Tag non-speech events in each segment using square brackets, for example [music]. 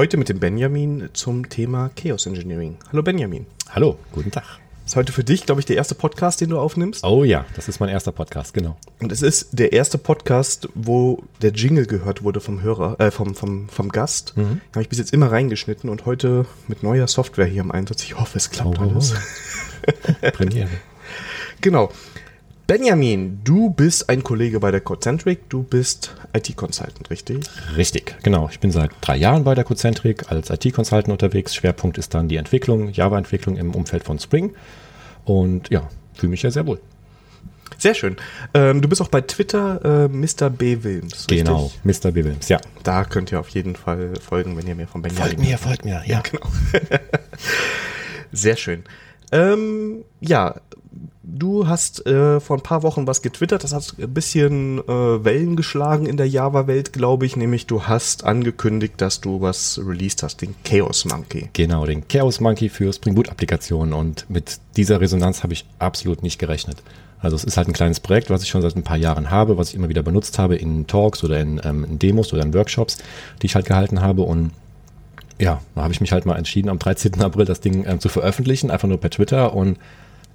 Heute mit dem Benjamin zum Thema Chaos Engineering. Hallo Benjamin. Hallo, guten Tag. Ist heute für dich, glaube ich, der erste Podcast, den du aufnimmst. Oh ja, das ist mein erster Podcast, genau. Und es ist der erste Podcast, wo der Jingle gehört wurde vom Hörer, äh, vom, vom, vom Gast. Mhm. Habe ich bis jetzt immer reingeschnitten und heute mit neuer Software hier im Einsatz. Ich hoffe, es klappt oh, alles. Oh. [laughs] Premiere. genau. Benjamin, du bist ein Kollege bei der Codecentric, du bist IT-Consultant, richtig? Richtig, genau. Ich bin seit drei Jahren bei der Codecentric als IT-Consultant unterwegs. Schwerpunkt ist dann die Entwicklung, Java-Entwicklung im Umfeld von Spring. Und ja, fühle mich ja sehr wohl. Sehr schön. Ähm, du bist auch bei Twitter äh, Mr. B. Wilms. Richtig? Genau, Mr. B. Wilms, ja. Da könnt ihr auf jeden Fall folgen, wenn ihr mehr von Benjamin. Folgt mir, folgt mir, ja. ja [laughs] genau. Sehr schön. Ähm, ja, du hast äh, vor ein paar Wochen was getwittert, das hat ein bisschen äh, Wellen geschlagen in der Java-Welt, glaube ich, nämlich du hast angekündigt, dass du was released hast, den Chaos Monkey. Genau, den Chaos Monkey für Spring Boot-Applikationen und mit dieser Resonanz habe ich absolut nicht gerechnet. Also es ist halt ein kleines Projekt, was ich schon seit ein paar Jahren habe, was ich immer wieder benutzt habe in Talks oder in, ähm, in Demos oder in Workshops, die ich halt gehalten habe und ja, da habe ich mich halt mal entschieden, am 13. April das Ding ähm, zu veröffentlichen, einfach nur per Twitter und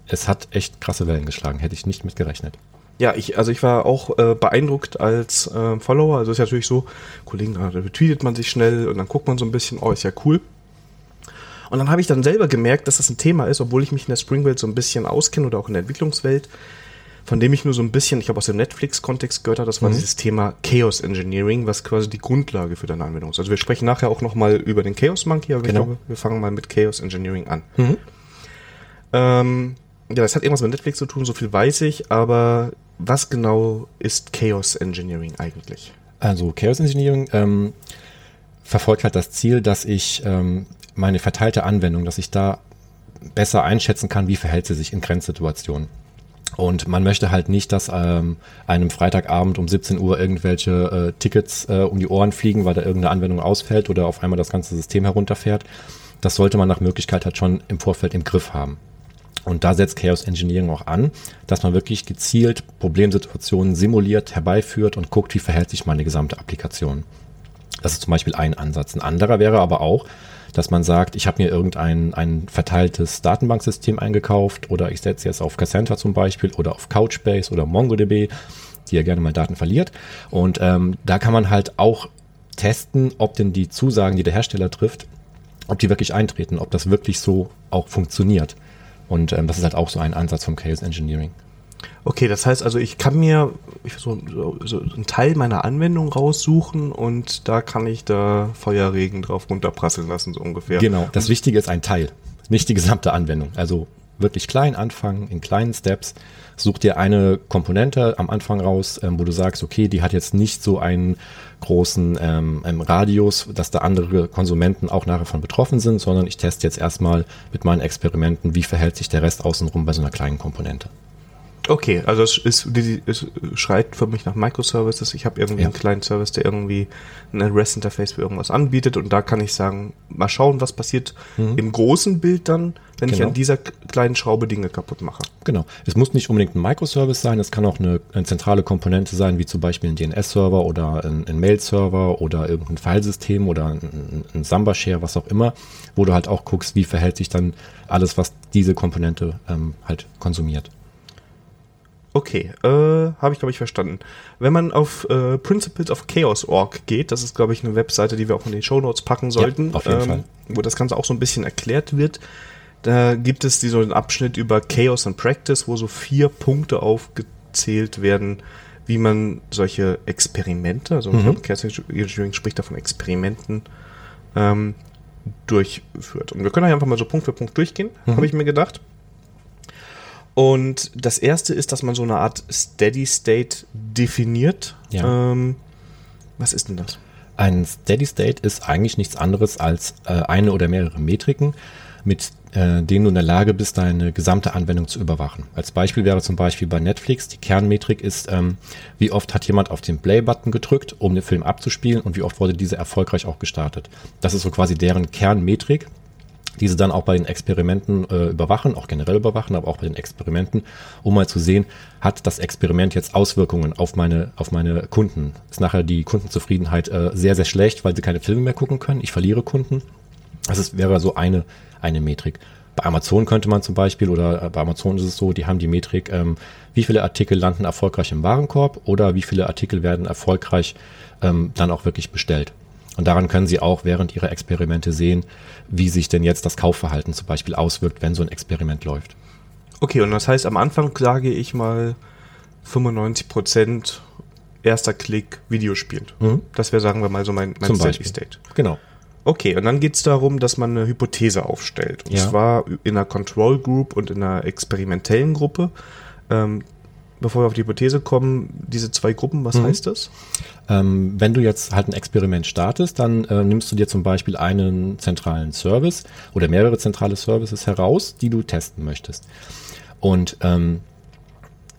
es hat echt krasse Wellen geschlagen, hätte ich nicht mit gerechnet. Ja, ich, also ich war auch äh, beeindruckt als äh, Follower. Also ist ja natürlich so, Kollegen, da retweetet man sich schnell und dann guckt man so ein bisschen, oh, ist ja cool. Und dann habe ich dann selber gemerkt, dass das ein Thema ist, obwohl ich mich in der Spring-Welt so ein bisschen auskenne oder auch in der Entwicklungswelt, von dem ich nur so ein bisschen, ich habe aus dem Netflix-Kontext gehört, habe, das war mhm. dieses Thema Chaos Engineering, was quasi die Grundlage für deine Anwendung ist. Also wir sprechen nachher auch nochmal über den Chaos Monkey, aber genau. ich glaube, wir fangen mal mit Chaos Engineering an. Mhm. Ähm, ja, das hat irgendwas mit Netflix zu tun, so viel weiß ich, aber was genau ist Chaos Engineering eigentlich? Also Chaos Engineering ähm, verfolgt halt das Ziel, dass ich ähm, meine verteilte Anwendung, dass ich da besser einschätzen kann, wie verhält sie sich in Grenzsituationen. Und man möchte halt nicht, dass ähm, einem Freitagabend um 17 Uhr irgendwelche äh, Tickets äh, um die Ohren fliegen, weil da irgendeine Anwendung ausfällt oder auf einmal das ganze System herunterfährt. Das sollte man nach Möglichkeit halt schon im Vorfeld im Griff haben. Und da setzt Chaos Engineering auch an, dass man wirklich gezielt Problemsituationen simuliert, herbeiführt und guckt, wie verhält sich meine gesamte Applikation. Das ist zum Beispiel ein Ansatz. Ein anderer wäre aber auch, dass man sagt, ich habe mir irgendein ein verteiltes Datenbanksystem eingekauft oder ich setze jetzt auf Cassandra zum Beispiel oder auf Couchbase oder MongoDB, die ja gerne mal Daten verliert. Und ähm, da kann man halt auch testen, ob denn die Zusagen, die der Hersteller trifft, ob die wirklich eintreten, ob das wirklich so auch funktioniert. Und ähm, das ist halt auch so ein Ansatz vom Chaos Engineering. Okay, das heißt also, ich kann mir so, so, so einen Teil meiner Anwendung raussuchen und da kann ich da Feuerregen drauf runterprasseln lassen, so ungefähr. Genau, das Wichtige ist ein Teil, nicht die gesamte Anwendung. Also wirklich klein anfangen, in kleinen Steps. Such dir eine Komponente am Anfang raus, ähm, wo du sagst, okay, die hat jetzt nicht so einen großen ähm, ähm, Radius, dass da andere Konsumenten auch nachher von betroffen sind, sondern ich teste jetzt erstmal mit meinen Experimenten, wie verhält sich der Rest außenrum bei so einer kleinen Komponente. Okay, also es, ist, es schreit für mich nach Microservices. Ich habe irgendwie ja. einen kleinen Service, der irgendwie ein REST-Interface für irgendwas anbietet und da kann ich sagen, mal schauen, was passiert mhm. im großen Bild dann, wenn genau. ich an dieser kleinen Schraube Dinge kaputt mache. Genau. Es muss nicht unbedingt ein Microservice sein, es kann auch eine, eine zentrale Komponente sein, wie zum Beispiel ein DNS-Server oder ein, ein Mail-Server oder irgendein Filesystem oder ein, ein Samba-Share, was auch immer, wo du halt auch guckst, wie verhält sich dann alles, was diese Komponente ähm, halt konsumiert. Okay, äh, habe ich glaube ich verstanden. Wenn man auf äh, Principles of Chaos.org geht, das ist glaube ich eine Webseite, die wir auch in den Show Notes packen sollten, ja, auf jeden ähm, Fall. wo das Ganze auch so ein bisschen erklärt wird. Da gibt es so einen Abschnitt über Chaos and Practice, wo so vier Punkte aufgezählt werden, wie man solche Experimente, also mhm. Chaos Engineering spricht davon Experimenten, ähm, durchführt. Und wir können einfach mal so Punkt für Punkt durchgehen, mhm. habe ich mir gedacht. Und das erste ist, dass man so eine Art Steady State definiert. Ja. Ähm, was ist denn das? Ein Steady State ist eigentlich nichts anderes als äh, eine oder mehrere Metriken, mit äh, denen du in der Lage bist, deine gesamte Anwendung zu überwachen. Als Beispiel wäre zum Beispiel bei Netflix, die Kernmetrik ist, ähm, wie oft hat jemand auf den Play-Button gedrückt, um den Film abzuspielen und wie oft wurde diese erfolgreich auch gestartet. Das ist so quasi deren Kernmetrik die sie dann auch bei den Experimenten äh, überwachen, auch generell überwachen, aber auch bei den Experimenten, um mal zu sehen, hat das Experiment jetzt Auswirkungen auf meine, auf meine Kunden? Ist nachher die Kundenzufriedenheit äh, sehr, sehr schlecht, weil sie keine Filme mehr gucken können? Ich verliere Kunden. Das ist, wäre so eine, eine Metrik. Bei Amazon könnte man zum Beispiel, oder äh, bei Amazon ist es so, die haben die Metrik, ähm, wie viele Artikel landen erfolgreich im Warenkorb oder wie viele Artikel werden erfolgreich ähm, dann auch wirklich bestellt. Und daran können Sie auch während Ihrer Experimente sehen, wie sich denn jetzt das Kaufverhalten zum Beispiel auswirkt, wenn so ein Experiment läuft. Okay, und das heißt, am Anfang sage ich mal 95% erster Klick Videospiel. Mhm. Das wäre, sagen wir mal, so mein, mein Steady State. Genau. Okay, und dann geht es darum, dass man eine Hypothese aufstellt. Und ja. zwar in einer Control Group und in einer experimentellen Gruppe. Ähm, bevor wir auf die Hypothese kommen, diese zwei Gruppen, was mhm. heißt das? Ähm, wenn du jetzt halt ein Experiment startest, dann äh, nimmst du dir zum Beispiel einen zentralen Service oder mehrere zentrale Services heraus, die du testen möchtest. Und ähm,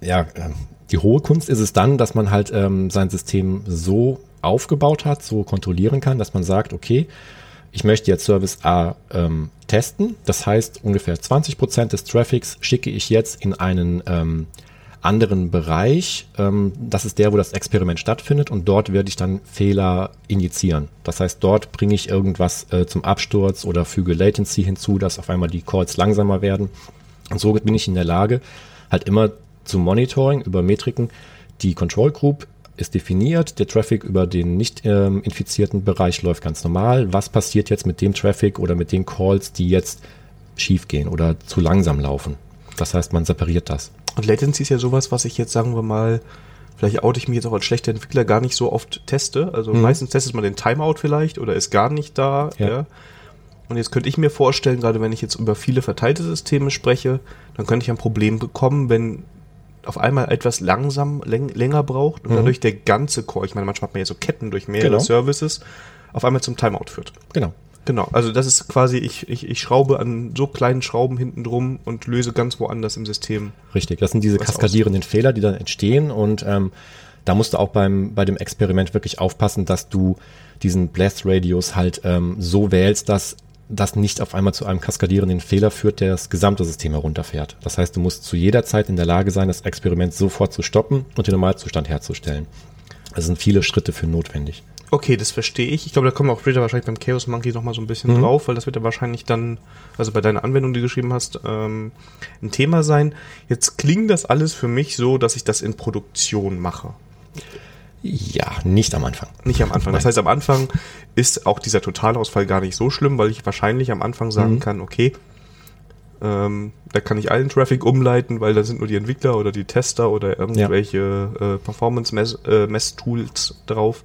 ja, äh, die hohe Kunst ist es dann, dass man halt ähm, sein System so aufgebaut hat, so kontrollieren kann, dass man sagt, okay, ich möchte jetzt Service A ähm, testen. Das heißt, ungefähr 20 Prozent des Traffics schicke ich jetzt in einen ähm, anderen Bereich. Ähm, das ist der, wo das Experiment stattfindet und dort werde ich dann Fehler injizieren. Das heißt, dort bringe ich irgendwas äh, zum Absturz oder füge Latency hinzu, dass auf einmal die Calls langsamer werden. Und so bin ich in der Lage, halt immer zu Monitoring über Metriken die Control Group ist definiert, der Traffic über den nicht ähm, infizierten Bereich läuft ganz normal. Was passiert jetzt mit dem Traffic oder mit den Calls, die jetzt schief gehen oder zu langsam laufen? Das heißt, man separiert das. Und Latency ist ja sowas, was ich jetzt, sagen wir mal, vielleicht oute ich mich jetzt auch als schlechter Entwickler gar nicht so oft teste. Also mhm. meistens testet man den Timeout vielleicht oder ist gar nicht da. Ja. ja. Und jetzt könnte ich mir vorstellen, gerade wenn ich jetzt über viele verteilte Systeme spreche, dann könnte ich ein Problem bekommen, wenn auf einmal etwas langsam läng länger braucht und mhm. dadurch der ganze Core, ich meine, manchmal hat man ja so Ketten durch mehrere genau. Services, auf einmal zum Timeout führt. Genau. Genau, also das ist quasi, ich, ich, ich schraube an so kleinen Schrauben hinten drum und löse ganz woanders im System. Richtig, das sind diese kaskadierenden aus. Fehler, die dann entstehen und ähm, da musst du auch beim, bei dem Experiment wirklich aufpassen, dass du diesen Blast Radius halt ähm, so wählst, dass das nicht auf einmal zu einem kaskadierenden Fehler führt, der das gesamte System herunterfährt. Das heißt, du musst zu jeder Zeit in der Lage sein, das Experiment sofort zu stoppen und den Normalzustand herzustellen. Es sind viele Schritte für notwendig. Okay, das verstehe ich. Ich glaube, da kommen wir auch später wahrscheinlich beim Chaos Monkey noch mal so ein bisschen mhm. drauf, weil das wird ja wahrscheinlich dann, also bei deiner Anwendung, die du geschrieben hast, ähm, ein Thema sein. Jetzt klingt das alles für mich so, dass ich das in Produktion mache. Ja, nicht am Anfang. Nicht am Anfang. Das heißt, am Anfang ist auch dieser Totalausfall gar nicht so schlimm, weil ich wahrscheinlich am Anfang sagen mhm. kann, okay, ähm, da kann ich allen Traffic umleiten, weil da sind nur die Entwickler oder die Tester oder irgendwelche ja. äh, Performance-Mess-Tools äh, drauf.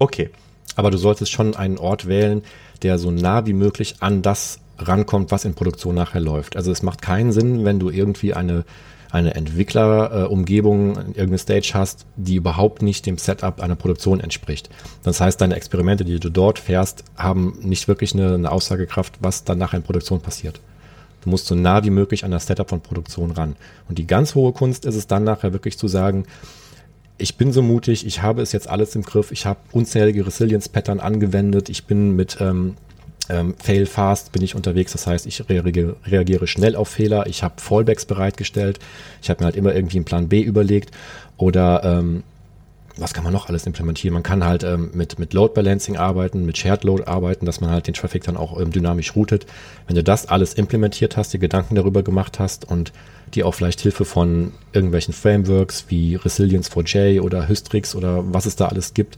Okay. Aber du solltest schon einen Ort wählen, der so nah wie möglich an das rankommt, was in Produktion nachher läuft. Also es macht keinen Sinn, wenn du irgendwie eine eine Entwicklerumgebung, irgendeine Stage hast, die überhaupt nicht dem Setup einer Produktion entspricht. Das heißt, deine Experimente, die du dort fährst, haben nicht wirklich eine, eine Aussagekraft, was dann nachher in Produktion passiert. Du musst so nah wie möglich an das Setup von Produktion ran. Und die ganz hohe Kunst ist es dann nachher wirklich zu sagen, ich bin so mutig, ich habe es jetzt alles im Griff, ich habe unzählige Resilience-Pattern angewendet, ich bin mit ähm, ähm, Fail Fast bin ich unterwegs. Das heißt, ich reagiere, reagiere schnell auf Fehler. Ich habe Fallbacks bereitgestellt. Ich habe mir halt immer irgendwie einen Plan B überlegt. Oder ähm, was kann man noch alles implementieren? Man kann halt ähm, mit, mit Load Balancing arbeiten, mit Shared Load arbeiten, dass man halt den Traffic dann auch ähm, dynamisch routet. Wenn du das alles implementiert hast, dir Gedanken darüber gemacht hast und die auch vielleicht Hilfe von irgendwelchen Frameworks wie Resilience4j oder Hystrix oder was es da alles gibt,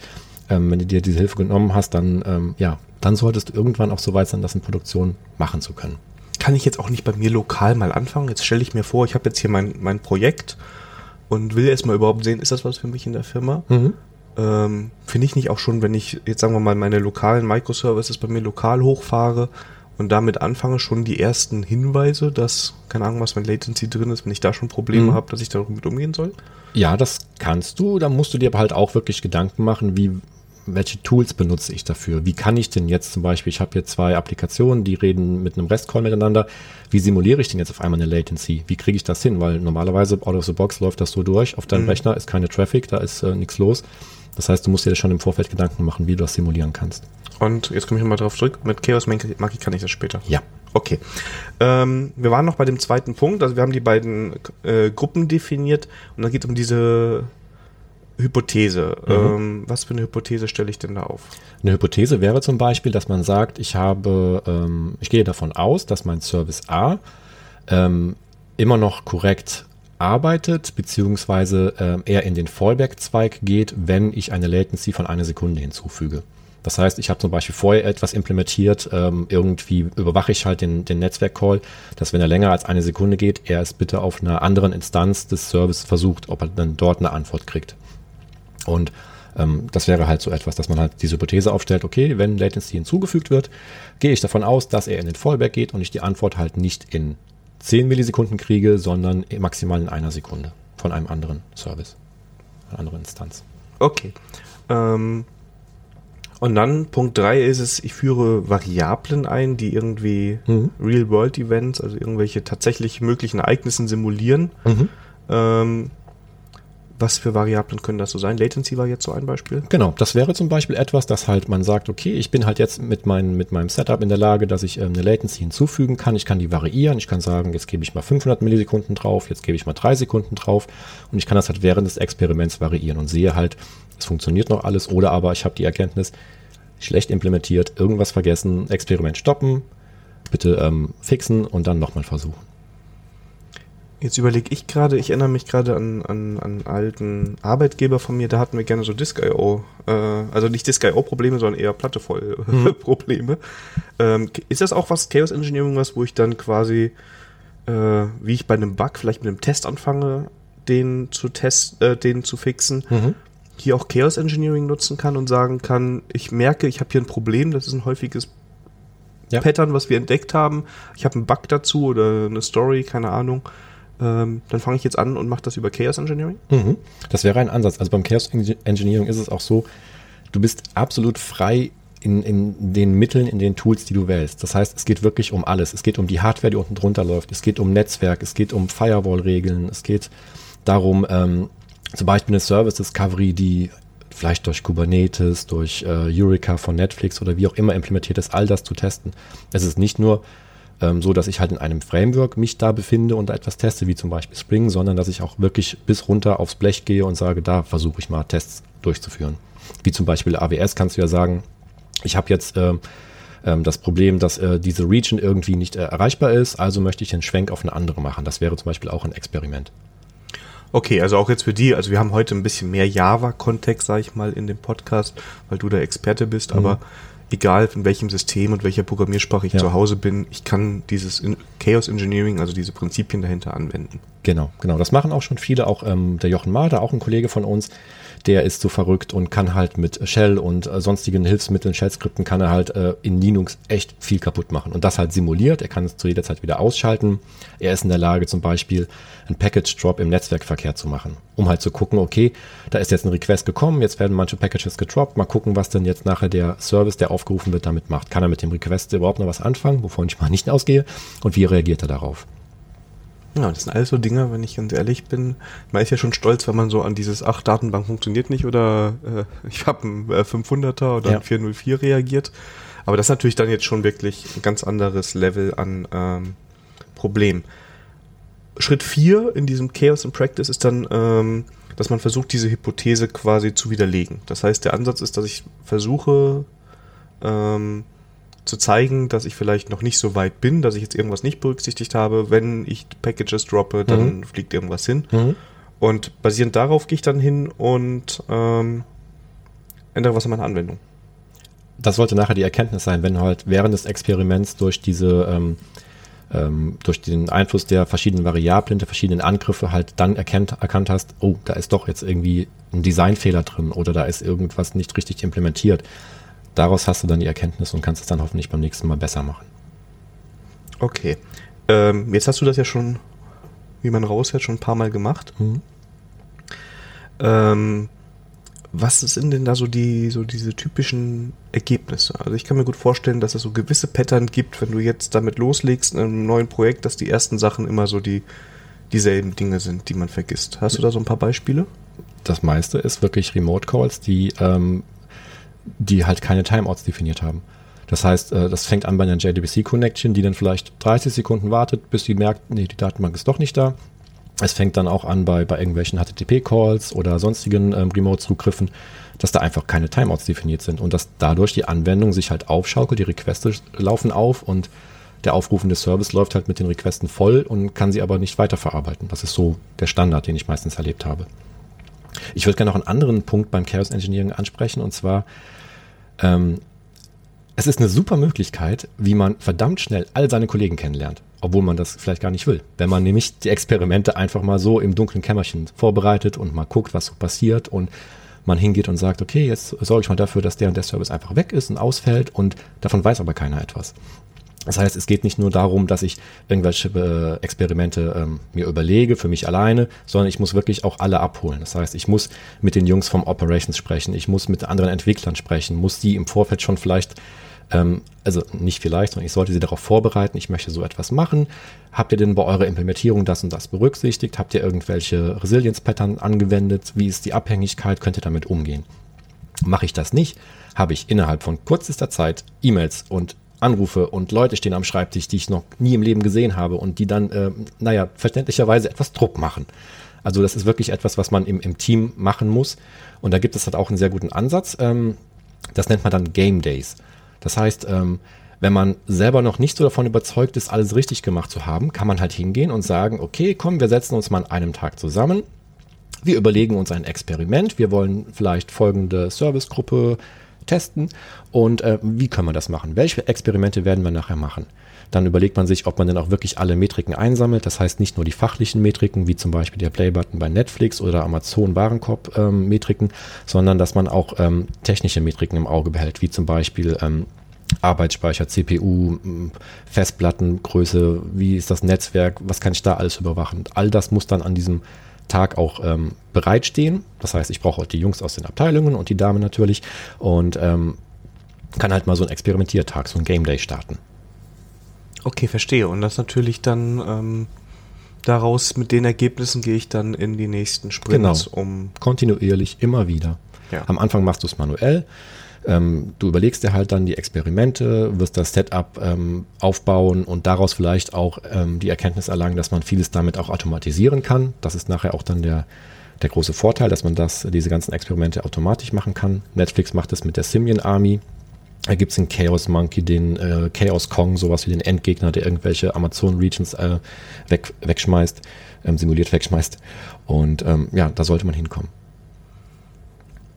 ähm, wenn du dir diese Hilfe genommen hast, dann ähm, ja, dann solltest du irgendwann auch so weit sein, das in Produktion machen zu können. Kann ich jetzt auch nicht bei mir lokal mal anfangen? Jetzt stelle ich mir vor, ich habe jetzt hier mein, mein Projekt und will erstmal überhaupt sehen, ist das was für mich in der Firma? Mhm. Ähm, Finde ich nicht auch schon, wenn ich jetzt sagen wir mal meine lokalen Microservices bei mir lokal hochfahre und damit anfange, schon die ersten Hinweise, dass, keine Ahnung, was mit Latency drin ist, wenn ich da schon Probleme mhm. habe, dass ich damit umgehen soll? Ja, das kannst du. Da musst du dir aber halt auch wirklich Gedanken machen, wie welche Tools benutze ich dafür? Wie kann ich denn jetzt zum Beispiel, ich habe hier zwei Applikationen, die reden mit einem REST-Call miteinander. Wie simuliere ich denn jetzt auf einmal eine Latency? Wie kriege ich das hin? Weil normalerweise out of the box läuft das so durch. Auf deinem mhm. Rechner ist keine Traffic, da ist äh, nichts los. Das heißt, du musst dir schon im Vorfeld Gedanken machen, wie du das simulieren kannst. Und jetzt komme ich nochmal drauf zurück. Mit Chaos Monkey kann ich das später. Ja. Okay. Ähm, wir waren noch bei dem zweiten Punkt. Also wir haben die beiden äh, Gruppen definiert und dann geht es um diese Hypothese. Mhm. Ähm, was für eine Hypothese stelle ich denn da auf? Eine Hypothese wäre zum Beispiel, dass man sagt, ich habe, ähm, ich gehe davon aus, dass mein Service A ähm, immer noch korrekt arbeitet, beziehungsweise äh, er in den Fallback-Zweig geht, wenn ich eine Latency von einer Sekunde hinzufüge. Das heißt, ich habe zum Beispiel vorher etwas implementiert, ähm, irgendwie überwache ich halt den, den Netzwerk-Call, dass wenn er länger als eine Sekunde geht, er es bitte auf einer anderen Instanz des Service versucht, ob er dann dort eine Antwort kriegt. Und ähm, das wäre halt so etwas, dass man halt diese Hypothese aufstellt, okay, wenn Latency hinzugefügt wird, gehe ich davon aus, dass er in den Fallback geht und ich die Antwort halt nicht in 10 Millisekunden kriege, sondern maximal in einer Sekunde von einem anderen Service, einer anderen Instanz. Okay. Ähm, und dann Punkt 3 ist es, ich führe Variablen ein, die irgendwie mhm. Real-World-Events, also irgendwelche tatsächlich möglichen Ereignissen simulieren. Mhm. Ähm, was für Variablen können das so sein? Latency war jetzt so ein Beispiel. Genau, das wäre zum Beispiel etwas, dass halt man sagt, okay, ich bin halt jetzt mit, mein, mit meinem Setup in der Lage, dass ich ähm, eine Latency hinzufügen kann. Ich kann die variieren. Ich kann sagen, jetzt gebe ich mal 500 Millisekunden drauf, jetzt gebe ich mal drei Sekunden drauf und ich kann das halt während des Experiments variieren und sehe halt, es funktioniert noch alles oder aber ich habe die Erkenntnis, schlecht implementiert, irgendwas vergessen, Experiment stoppen, bitte ähm, fixen und dann nochmal versuchen. Jetzt überlege ich gerade, ich erinnere mich gerade an, an, an alten Arbeitgeber von mir, da hatten wir gerne so Disk.io, äh, also nicht Disk.io-Probleme, sondern eher Platte voll mhm. [laughs] Probleme. Ähm, ist das auch was Chaos Engineering was, wo ich dann quasi, äh, wie ich bei einem Bug vielleicht mit einem Test anfange, den zu test, äh, den zu fixen, mhm. hier auch Chaos Engineering nutzen kann und sagen kann, ich merke, ich habe hier ein Problem, das ist ein häufiges ja. Pattern, was wir entdeckt haben. Ich habe einen Bug dazu oder eine Story, keine Ahnung ähm, dann fange ich jetzt an und mache das über Chaos Engineering? Mhm. Das wäre ein Ansatz. Also beim Chaos Engineering ist es auch so, du bist absolut frei in, in den Mitteln, in den Tools, die du wählst. Das heißt, es geht wirklich um alles. Es geht um die Hardware, die unten drunter läuft. Es geht um Netzwerk. Es geht um Firewall-Regeln. Es geht darum, ähm, zum Beispiel eine Service Discovery, die vielleicht durch Kubernetes, durch äh, Eureka von Netflix oder wie auch immer implementiert ist, all das zu testen. Es ist nicht nur ähm, so dass ich halt in einem Framework mich da befinde und da etwas teste, wie zum Beispiel Spring, sondern dass ich auch wirklich bis runter aufs Blech gehe und sage, da versuche ich mal Tests durchzuführen. Wie zum Beispiel AWS kannst du ja sagen, ich habe jetzt äh, das Problem, dass äh, diese Region irgendwie nicht äh, erreichbar ist, also möchte ich einen Schwenk auf eine andere machen. Das wäre zum Beispiel auch ein Experiment. Okay, also auch jetzt für die, also wir haben heute ein bisschen mehr Java-Kontext, sage ich mal, in dem Podcast, weil du der Experte bist, mhm. aber egal in welchem System und welcher Programmiersprache ich ja. zu Hause bin, ich kann dieses Chaos Engineering, also diese Prinzipien dahinter anwenden. Genau, genau. Das machen auch schon viele, auch ähm, der Jochen Mader, auch ein Kollege von uns, der ist so verrückt und kann halt mit Shell und äh, sonstigen Hilfsmitteln, Shell-Skripten, kann er halt äh, in Linux echt viel kaputt machen. Und das halt simuliert. Er kann es zu jeder Zeit wieder ausschalten. Er ist in der Lage, zum Beispiel einen Package-Drop im Netzwerkverkehr zu machen, um halt zu gucken, okay, da ist jetzt ein Request gekommen, jetzt werden manche Packages gedroppt, mal gucken, was denn jetzt nachher der Service, der aufgerufen wird, damit macht. Kann er mit dem Request überhaupt noch was anfangen, wovon ich mal nicht ausgehe? Und wie reagiert er darauf? Ja, das sind alles so Dinge, wenn ich ganz ehrlich bin. Man ist ja schon stolz, wenn man so an dieses, ach, Datenbank funktioniert nicht oder äh, [laughs] ich habe einen äh, 500er oder ja. einen 404 reagiert. Aber das ist natürlich dann jetzt schon wirklich ein ganz anderes Level an ähm, Problem. Schritt 4 in diesem Chaos in Practice ist dann, ähm, dass man versucht, diese Hypothese quasi zu widerlegen. Das heißt, der Ansatz ist, dass ich versuche, ähm, zu zeigen, dass ich vielleicht noch nicht so weit bin, dass ich jetzt irgendwas nicht berücksichtigt habe. Wenn ich Packages droppe, dann mhm. fliegt irgendwas hin. Mhm. Und basierend darauf gehe ich dann hin und ähm, ändere was an meiner Anwendung. Das sollte nachher die Erkenntnis sein, wenn du halt während des Experiments durch diese ähm, ähm, durch den Einfluss der verschiedenen Variablen, der verschiedenen Angriffe halt dann erkennt, erkannt hast, oh, da ist doch jetzt irgendwie ein Designfehler drin oder da ist irgendwas nicht richtig implementiert daraus hast du dann die Erkenntnis und kannst es dann hoffentlich beim nächsten Mal besser machen. Okay. Ähm, jetzt hast du das ja schon, wie man raushört, schon ein paar Mal gemacht. Mhm. Ähm, was sind denn da so die, so diese typischen Ergebnisse? Also ich kann mir gut vorstellen, dass es so gewisse Pattern gibt, wenn du jetzt damit loslegst in einem neuen Projekt, dass die ersten Sachen immer so die, dieselben Dinge sind, die man vergisst. Hast du da so ein paar Beispiele? Das meiste ist wirklich Remote Calls, die, ähm, die halt keine Timeouts definiert haben. Das heißt, äh, das fängt an bei einer JDBC-Connection, die dann vielleicht 30 Sekunden wartet, bis sie merkt, nee, die Datenbank ist doch nicht da. Es fängt dann auch an bei, bei irgendwelchen HTTP-Calls oder sonstigen ähm, Remote-Zugriffen, dass da einfach keine Timeouts definiert sind und dass dadurch die Anwendung sich halt aufschaukelt, die Requests laufen auf und der aufrufende Service läuft halt mit den Requesten voll und kann sie aber nicht weiterverarbeiten. Das ist so der Standard, den ich meistens erlebt habe. Ich würde gerne noch einen anderen Punkt beim Chaos Engineering ansprechen und zwar, ähm, es ist eine super Möglichkeit, wie man verdammt schnell all seine Kollegen kennenlernt, obwohl man das vielleicht gar nicht will. Wenn man nämlich die Experimente einfach mal so im dunklen Kämmerchen vorbereitet und mal guckt, was so passiert und man hingeht und sagt, okay, jetzt sorge ich mal dafür, dass der und der Service einfach weg ist und ausfällt und davon weiß aber keiner etwas. Das heißt, es geht nicht nur darum, dass ich irgendwelche äh, Experimente ähm, mir überlege für mich alleine, sondern ich muss wirklich auch alle abholen. Das heißt, ich muss mit den Jungs vom Operations sprechen, ich muss mit anderen Entwicklern sprechen, muss die im Vorfeld schon vielleicht, ähm, also nicht vielleicht, sondern ich sollte sie darauf vorbereiten, ich möchte so etwas machen. Habt ihr denn bei eurer Implementierung das und das berücksichtigt? Habt ihr irgendwelche Resilience-Pattern angewendet? Wie ist die Abhängigkeit? Könnt ihr damit umgehen? Mache ich das nicht, habe ich innerhalb von kürzester Zeit E-Mails und Anrufe und Leute stehen am Schreibtisch, die ich noch nie im Leben gesehen habe und die dann, äh, naja, verständlicherweise etwas Druck machen. Also das ist wirklich etwas, was man im, im Team machen muss. Und da gibt es halt auch einen sehr guten Ansatz. Ähm, das nennt man dann Game Days. Das heißt, ähm, wenn man selber noch nicht so davon überzeugt ist, alles richtig gemacht zu haben, kann man halt hingehen und sagen, okay, komm, wir setzen uns mal an einem Tag zusammen. Wir überlegen uns ein Experiment. Wir wollen vielleicht folgende Servicegruppe testen und äh, wie können wir das machen? Welche Experimente werden wir nachher machen? Dann überlegt man sich, ob man denn auch wirklich alle Metriken einsammelt. Das heißt nicht nur die fachlichen Metriken, wie zum Beispiel der Playbutton bei Netflix oder Amazon Warenkorb-Metriken, ähm, sondern dass man auch ähm, technische Metriken im Auge behält, wie zum Beispiel ähm, Arbeitsspeicher, CPU, Festplattengröße, wie ist das Netzwerk, was kann ich da alles überwachen. All das muss dann an diesem Tag auch ähm, bereitstehen. Das heißt, ich brauche auch die Jungs aus den Abteilungen und die Damen natürlich und ähm, kann halt mal so einen Experimentiertag, so ein Game Day starten. Okay, verstehe. Und das natürlich dann ähm, daraus mit den Ergebnissen gehe ich dann in die nächsten Sprints genau. um. Kontinuierlich, immer wieder. Ja. Am Anfang machst du es manuell. Ähm, du überlegst dir halt dann die Experimente, wirst das Setup ähm, aufbauen und daraus vielleicht auch ähm, die Erkenntnis erlangen, dass man vieles damit auch automatisieren kann. Das ist nachher auch dann der, der große Vorteil, dass man das, diese ganzen Experimente automatisch machen kann. Netflix macht das mit der Simian Army. Da gibt es den Chaos Monkey, den äh, Chaos Kong, sowas wie den Endgegner, der irgendwelche Amazon Regions äh, weg, wegschmeißt, ähm, simuliert wegschmeißt. Und ähm, ja, da sollte man hinkommen.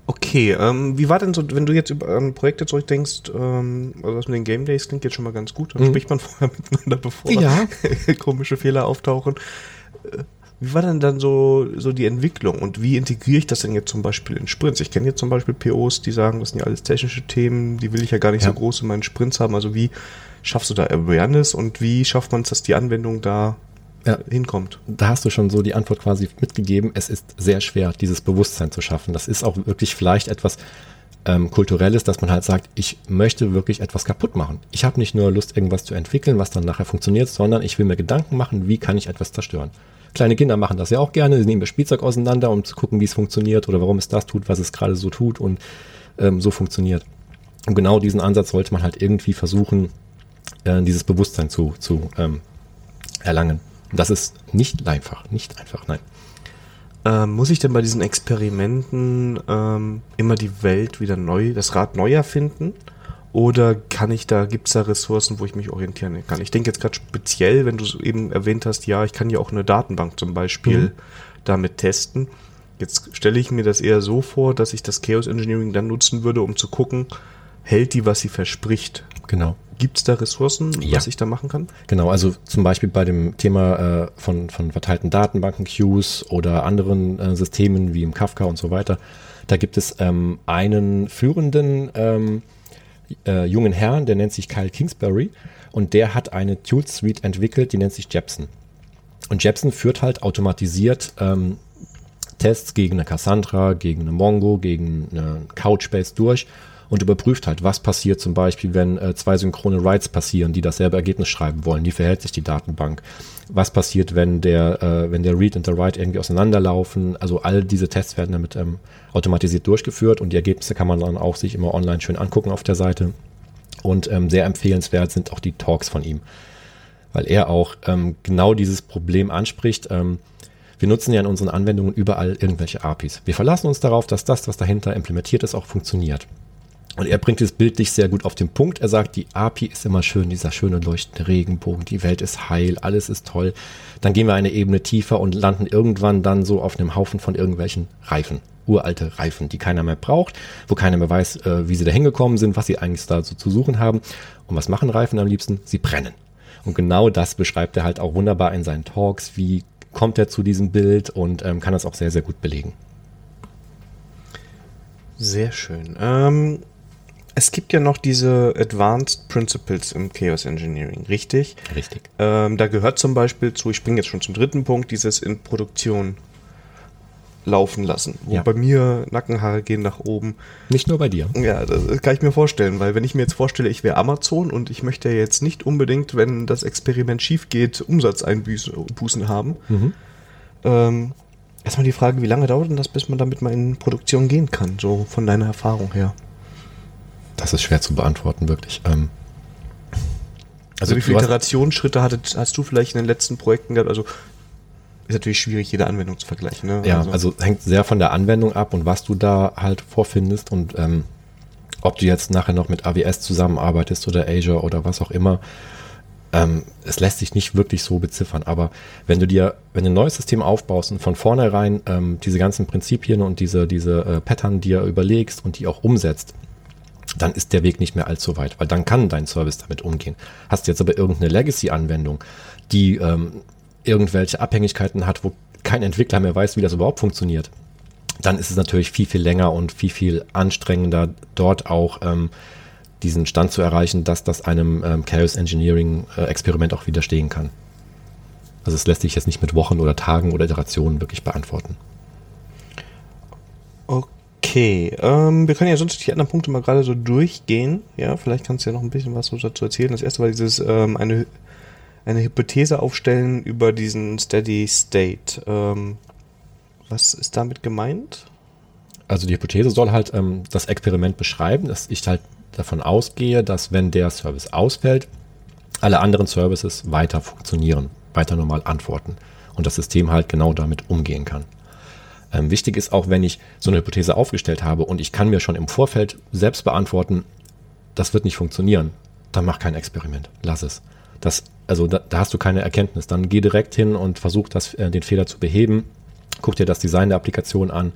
Okay, ähm, wie war denn so, wenn du jetzt über ähm, Projekte zurückdenkst, ähm, also das mit den Game Days klingt jetzt schon mal ganz gut, dann mhm. spricht man [laughs] vorher miteinander, bevor ja. [laughs] komische Fehler auftauchen. Äh, wie war denn dann so, so die Entwicklung und wie integriere ich das denn jetzt zum Beispiel in Sprints? Ich kenne jetzt zum Beispiel POs, die sagen, das sind ja alles technische Themen, die will ich ja gar nicht ja. so groß in meinen Sprints haben. Also wie schaffst du da Awareness und wie schafft man es, dass die Anwendung da ja, hinkommt. Da hast du schon so die Antwort quasi mitgegeben. Es ist sehr schwer, dieses Bewusstsein zu schaffen. Das ist auch wirklich vielleicht etwas ähm, Kulturelles, dass man halt sagt, ich möchte wirklich etwas kaputt machen. Ich habe nicht nur Lust, irgendwas zu entwickeln, was dann nachher funktioniert, sondern ich will mir Gedanken machen, wie kann ich etwas zerstören. Kleine Kinder machen das ja auch gerne. Sie nehmen ihr Spielzeug auseinander, um zu gucken, wie es funktioniert oder warum es das tut, was es gerade so tut und ähm, so funktioniert. Und genau diesen Ansatz sollte man halt irgendwie versuchen, äh, dieses Bewusstsein zu, zu ähm, erlangen. Das ist nicht einfach, nicht einfach, nein. Ähm, muss ich denn bei diesen Experimenten ähm, immer die Welt wieder neu, das Rad neu erfinden? Oder kann ich da, gibt es da Ressourcen, wo ich mich orientieren kann? Ich denke jetzt gerade speziell, wenn du eben erwähnt hast, ja, ich kann ja auch eine Datenbank zum Beispiel mhm. damit testen. Jetzt stelle ich mir das eher so vor, dass ich das Chaos Engineering dann nutzen würde, um zu gucken, hält die, was sie verspricht. Genau. Gibt es da Ressourcen, ja. was ich da machen kann? Genau, also zum Beispiel bei dem Thema äh, von, von verteilten Datenbanken, Queues oder anderen äh, Systemen wie im Kafka und so weiter. Da gibt es ähm, einen führenden ähm, äh, jungen Herrn, der nennt sich Kyle Kingsbury und der hat eine Tool Suite entwickelt, die nennt sich Jepson. Und Jepson führt halt automatisiert ähm, Tests gegen eine Cassandra, gegen eine Mongo, gegen eine Couchbase durch und überprüft halt, was passiert zum Beispiel, wenn äh, zwei synchrone Writes passieren, die dasselbe Ergebnis schreiben wollen. Wie verhält sich die Datenbank? Was passiert, wenn der, äh, wenn der Read und der Write irgendwie auseinanderlaufen? Also all diese Tests werden damit ähm, automatisiert durchgeführt und die Ergebnisse kann man dann auch sich immer online schön angucken auf der Seite. Und ähm, sehr empfehlenswert sind auch die Talks von ihm, weil er auch ähm, genau dieses Problem anspricht. Ähm, wir nutzen ja in unseren Anwendungen überall irgendwelche APIs. Wir verlassen uns darauf, dass das, was dahinter implementiert ist, auch funktioniert. Und er bringt es bildlich sehr gut auf den Punkt. Er sagt, die API ist immer schön, dieser schöne leuchtende Regenbogen, die Welt ist heil, alles ist toll. Dann gehen wir eine Ebene tiefer und landen irgendwann dann so auf einem Haufen von irgendwelchen Reifen. Uralte Reifen, die keiner mehr braucht, wo keiner mehr weiß, äh, wie sie da hingekommen sind, was sie eigentlich da so zu suchen haben. Und was machen Reifen am liebsten? Sie brennen. Und genau das beschreibt er halt auch wunderbar in seinen Talks. Wie kommt er zu diesem Bild und ähm, kann das auch sehr, sehr gut belegen. Sehr schön. Ähm, es gibt ja noch diese Advanced Principles im Chaos Engineering, richtig? Richtig. Ähm, da gehört zum Beispiel zu, ich springe jetzt schon zum dritten Punkt, dieses in Produktion laufen lassen. Wo Ja. bei mir Nackenhaare gehen nach oben. Nicht nur bei dir. Ja, das kann ich mir vorstellen, weil wenn ich mir jetzt vorstelle, ich wäre Amazon und ich möchte ja jetzt nicht unbedingt, wenn das Experiment schief geht, Umsatzeinbußen haben. Ähm, erstmal die Frage, wie lange dauert denn das, bis man damit mal in Produktion gehen kann, so von deiner Erfahrung her? Das ist schwer zu beantworten, wirklich. Ähm, Also, wie viele Iterationsschritte hattet, hast du vielleicht in den letzten Projekten gehabt? Also ist natürlich schwierig, jede Anwendung zu vergleichen. Ne? Ja, also hängt sehr von der Anwendung ab und was du da halt vorfindest und ähm, ob du jetzt nachher noch mit AWS zusammenarbeitest oder Azure oder was auch immer. Ähm, es lässt sich nicht wirklich so beziffern, aber wenn du dir, wenn du ein neues System aufbaust und von vornherein ähm, diese ganzen Prinzipien und diese, diese äh, Pattern dir überlegst und die auch umsetzt, dann ist der Weg nicht mehr allzu weit, weil dann kann dein Service damit umgehen. Hast du jetzt aber irgendeine Legacy-Anwendung, die ähm, irgendwelche Abhängigkeiten hat, wo kein Entwickler mehr weiß, wie das überhaupt funktioniert, dann ist es natürlich viel, viel länger und viel, viel anstrengender, dort auch ähm, diesen Stand zu erreichen, dass das einem ähm, Chaos Engineering äh, Experiment auch widerstehen kann. Also es lässt sich jetzt nicht mit Wochen oder Tagen oder Iterationen wirklich beantworten. Okay, ähm, wir können ja sonst die anderen Punkte mal gerade so durchgehen. Ja, vielleicht kannst du ja noch ein bisschen was dazu erzählen. Das erste war dieses ähm, eine, eine Hypothese aufstellen über diesen Steady State. Ähm, was ist damit gemeint? Also die Hypothese soll halt ähm, das Experiment beschreiben, dass ich halt davon ausgehe, dass wenn der Service ausfällt, alle anderen Services weiter funktionieren, weiter normal antworten und das System halt genau damit umgehen kann. Ähm, wichtig ist auch, wenn ich so eine Hypothese aufgestellt habe und ich kann mir schon im Vorfeld selbst beantworten, das wird nicht funktionieren, dann mach kein Experiment, lass es. Das, also da, da hast du keine Erkenntnis. Dann geh direkt hin und versuch das, äh, den Fehler zu beheben, guck dir das Design der Applikation an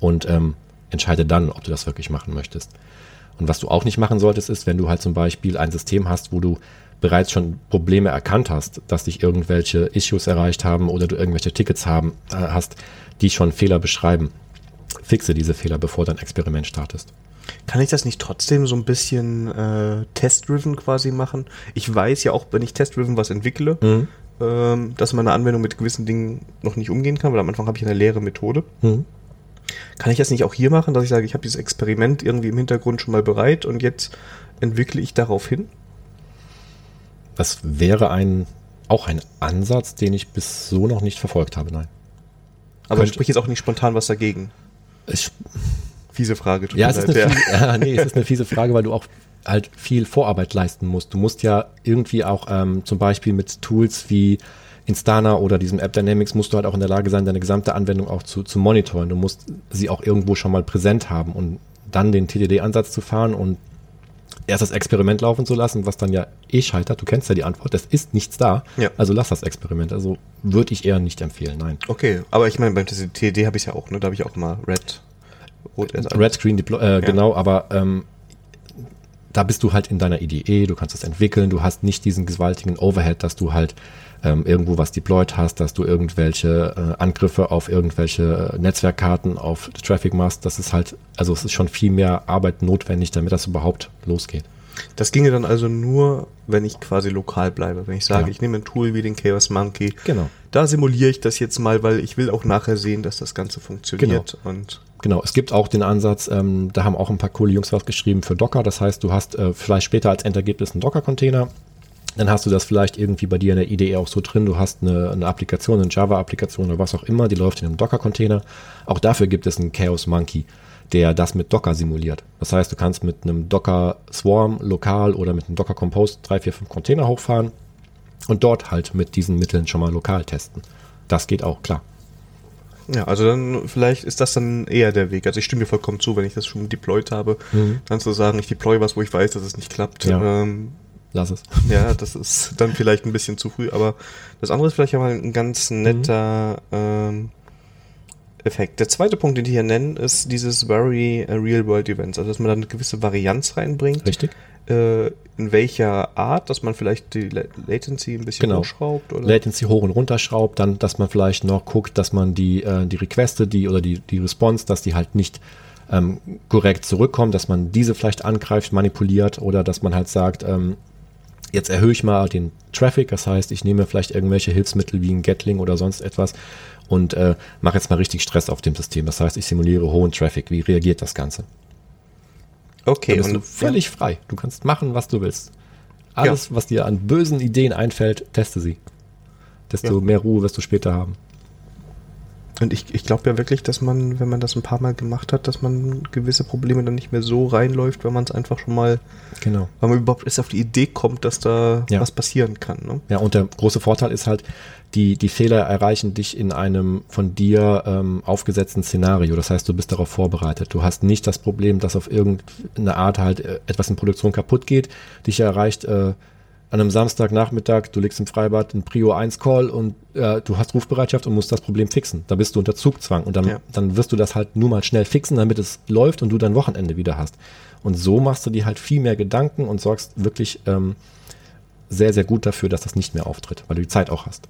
und ähm, entscheide dann, ob du das wirklich machen möchtest. Und was du auch nicht machen solltest, ist, wenn du halt zum Beispiel ein System hast, wo du bereits schon Probleme erkannt hast, dass dich irgendwelche Issues erreicht haben oder du irgendwelche Tickets haben, äh, hast, die schon Fehler beschreiben. Fixe diese Fehler, bevor dein Experiment startest. Kann ich das nicht trotzdem so ein bisschen äh, test-driven quasi machen? Ich weiß ja auch, wenn ich test-driven was entwickle, Mhm. ähm, dass meine Anwendung mit gewissen Dingen noch nicht umgehen kann, weil am Anfang habe ich eine leere Methode. Mhm. Kann ich das nicht auch hier machen, dass ich sage, ich habe dieses Experiment irgendwie im Hintergrund schon mal bereit und jetzt entwickle ich darauf hin? Das wäre ein, auch ein Ansatz, den ich bis so noch nicht verfolgt habe, nein. Aber Könnte- sprich jetzt auch nicht spontan was dagegen. Ich, Fiese Frage. tut Ja, mir es ist, leid, eine fiese, ja, nee, es ist eine fiese Frage, weil du auch halt viel Vorarbeit leisten musst. Du musst ja irgendwie auch ähm, zum Beispiel mit Tools wie Instana oder diesem App Dynamics musst du halt auch in der Lage sein, deine gesamte Anwendung auch zu, zu monitoren. Du musst sie auch irgendwo schon mal präsent haben und dann den TDD-Ansatz zu fahren und erst das Experiment laufen zu lassen, was dann ja eh scheitert. Du kennst ja die Antwort, es ist nichts da. Ja. Also lass das Experiment. Also würde ich eher nicht empfehlen, nein. Okay, aber ich meine, beim TD habe ich ja auch, ne? Da habe ich auch mal Red. Rot Red Screen Deploy, äh, genau, aber ähm, da bist du halt in deiner IDE, du kannst es entwickeln, du hast nicht diesen gewaltigen Overhead, dass du halt ähm, irgendwo was deployed hast, dass du irgendwelche äh, Angriffe auf irgendwelche äh, Netzwerkkarten, auf Traffic machst. Das ist halt, also es ist schon viel mehr Arbeit notwendig, damit das überhaupt losgeht. Das ginge dann also nur, wenn ich quasi lokal bleibe. Wenn ich sage, Genau. ich nehme ein Tool wie den Chaos Monkey, Genau. da simuliere ich das jetzt mal, weil ich will auch nachher sehen, dass das Ganze funktioniert. Und Genau, es gibt auch den Ansatz, ähm, da haben auch ein paar coole Jungs was geschrieben für Docker. Das heißt, du hast äh, vielleicht später als Endergebnis einen Docker-Container. Dann hast du das vielleicht irgendwie bei dir in der IDE auch so drin. Du hast eine, eine Applikation, eine Java-Applikation oder was auch immer, die läuft in einem Docker-Container. Auch dafür gibt es einen Chaos Monkey, der das mit Docker simuliert. Das heißt, du kannst mit einem Docker Swarm lokal oder mit einem Docker Compose 3, 4, 5 Container hochfahren und dort halt mit diesen Mitteln schon mal lokal testen. Das geht auch, klar. ja, also dann vielleicht ist das dann eher der Weg. Also ich stimme dir vollkommen zu, wenn ich das schon deployed habe, dann zu sagen, ich deploy was, wo ich weiß, dass es nicht klappt. Ja. Ähm, Lass es. Ja, das ist dann vielleicht ein bisschen zu früh, aber das andere ist vielleicht mal ein ganz netter ähm, Effekt. Der zweite Punkt, den die hier nennen, ist dieses Very äh, Real World Events, also dass man da eine gewisse Varianz reinbringt. Richtig? Äh, in welcher Art, dass man vielleicht die La Latency ein bisschen Genau. hochschraubt oder Latency hoch und runter schraubt, dann, dass man vielleicht noch guckt, dass man die, äh, die Requeste, die oder die, die Response, dass die halt nicht ähm, korrekt zurückkommen, dass man diese vielleicht angreift, manipuliert oder dass man halt sagt, ähm, jetzt erhöhe ich mal den Traffic, das heißt, ich nehme vielleicht irgendwelche Hilfsmittel wie ein Gatling oder sonst etwas und äh, mache jetzt mal richtig Stress auf dem System. Das heißt, ich simuliere hohen Traffic. Wie reagiert das Ganze? Okay, Da bist und du völlig frei. Du kannst machen, was du willst. Alles, was dir an bösen Ideen einfällt, teste sie. Desto Ja. mehr Ruhe wirst du später haben. Und ich, ich glaube ja wirklich, dass man, wenn man das ein paar Mal gemacht hat, dass man gewisse Probleme dann nicht mehr so reinläuft, wenn man es einfach schon mal, Genau. weil man überhaupt erst auf die Idee kommt, dass da Ja. was passieren kann. Ne? Ja, und der große Vorteil ist halt, die, die Fehler erreichen dich in einem von dir ähm, aufgesetzten Szenario. Das heißt, du bist darauf vorbereitet. Du hast nicht das Problem, dass auf irgendeine Art halt äh, etwas in Produktion kaputt geht. Dich erreicht äh, an einem Samstagnachmittag, du liegst im Freibad, ein Prio 1 Call und äh, du hast Rufbereitschaft und musst das Problem fixen. Da bist du unter Zugzwang und dann, Ja. dann wirst du das halt nur mal schnell fixen, damit es läuft und du dein Wochenende wieder hast. Und so machst du dir halt viel mehr Gedanken und sorgst wirklich ähm, sehr, sehr gut dafür, dass das nicht mehr auftritt, weil du die Zeit auch hast.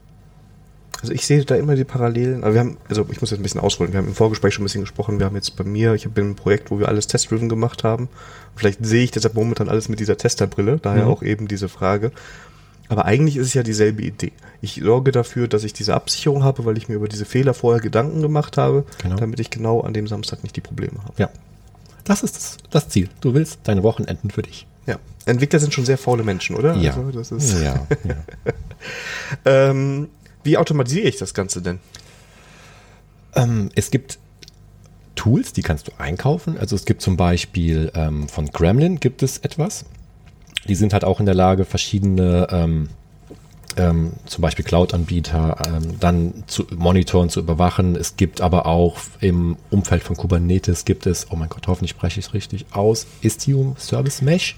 Also ich sehe da immer die Parallelen. Aber wir haben, also ich muss jetzt ein bisschen ausholen. Wir haben im Vorgespräch schon ein bisschen gesprochen. Wir haben jetzt bei mir, ich bin im Projekt, wo wir alles test-driven gemacht haben. Vielleicht sehe ich deshalb momentan alles mit dieser Testerbrille, daher Mhm. auch eben diese Frage. Aber eigentlich ist es ja dieselbe Idee. Ich sorge dafür, dass ich diese Absicherung habe, weil ich mir über diese Fehler vorher Gedanken gemacht habe, Genau. damit ich genau an dem Samstag nicht die Probleme habe. Ja. Das ist das, das Ziel. Du willst deine Wochenenden für dich. Ja. Entwickler sind schon sehr faule Menschen, oder? Ja. Also das ist, ja, ja. [laughs] ähm, wie automatisiere ich das Ganze denn? ähm, es gibt Tools, die kannst du einkaufen. Also es gibt zum Beispiel ähm, von Gremlin gibt es etwas. Die sind halt auch in der Lage, verschiedene ähm, ähm, zum Beispiel Cloud-Anbieter ähm, dann zu monitoren, zu überwachen. Es gibt aber auch im Umfeld von Kubernetes gibt es, oh mein Gott, hoffentlich spreche ich es richtig aus, Istio Service Mesh.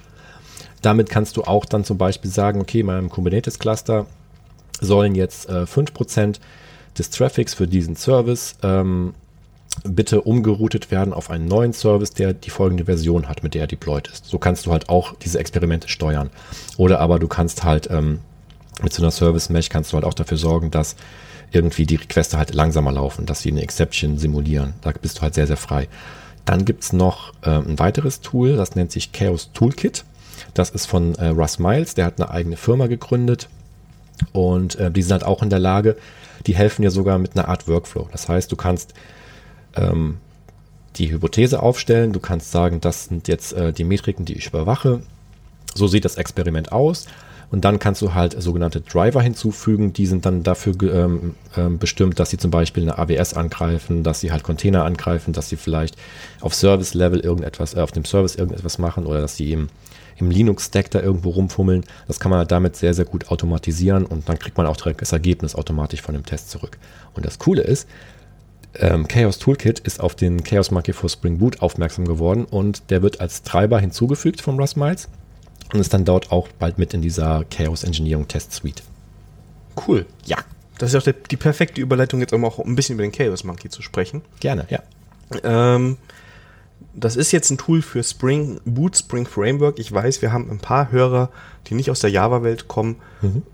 Damit kannst du auch dann zum Beispiel sagen, okay, in meinem Kubernetes-Cluster sollen jetzt äh, 5% des Traffics für diesen Service ähm, bitte umgeroutet werden auf einen neuen Service, der die folgende Version hat, mit der er deployed ist. So kannst du halt auch diese Experimente steuern. Oder aber du kannst halt ähm, mit so einer Service Mesh kannst du halt auch dafür sorgen, dass irgendwie die Requeste halt langsamer laufen, dass sie eine Exception simulieren. Da bist du halt sehr, sehr frei. Dann gibt's noch ähm, ein weiteres Tool, das nennt sich Chaos Toolkit. Das ist von äh, Russ Miles, der hat eine eigene Firma gegründet und äh, die sind halt auch in der Lage, die helfen dir sogar mit einer Art Workflow. Das heißt, du kannst ähm, die Hypothese aufstellen, du kannst sagen, das sind jetzt äh, die Metriken, die ich überwache. So sieht das Experiment aus. Und dann kannst du halt sogenannte Driver hinzufügen, die sind dann dafür ähm, ähm, bestimmt, dass sie zum Beispiel eine AWS angreifen, dass sie halt Container angreifen, dass sie vielleicht auf Service-Level irgendetwas, äh, auf dem Service irgendetwas machen oder dass sie im, im Linux-Stack da irgendwo rumfummeln. Das kann man halt damit sehr, sehr gut automatisieren und dann kriegt man auch direkt das Ergebnis automatisch von dem Test zurück. Und das Coole ist, ähm, Chaos Toolkit ist auf den Chaos Monkey for Spring Boot aufmerksam geworden und der wird als Treiber hinzugefügt von Russ Miles und ist dann dort auch bald mit in dieser Chaos Engineering Test Suite. Cool. Ja. Das ist auch der, die perfekte Überleitung, jetzt um auch ein bisschen über den Chaos Monkey zu sprechen. Gerne, ja. Ähm, das ist jetzt ein Tool für Spring Boot, Spring Framework. Ich weiß, wir haben ein paar Hörer, die nicht aus der Java-Welt kommen.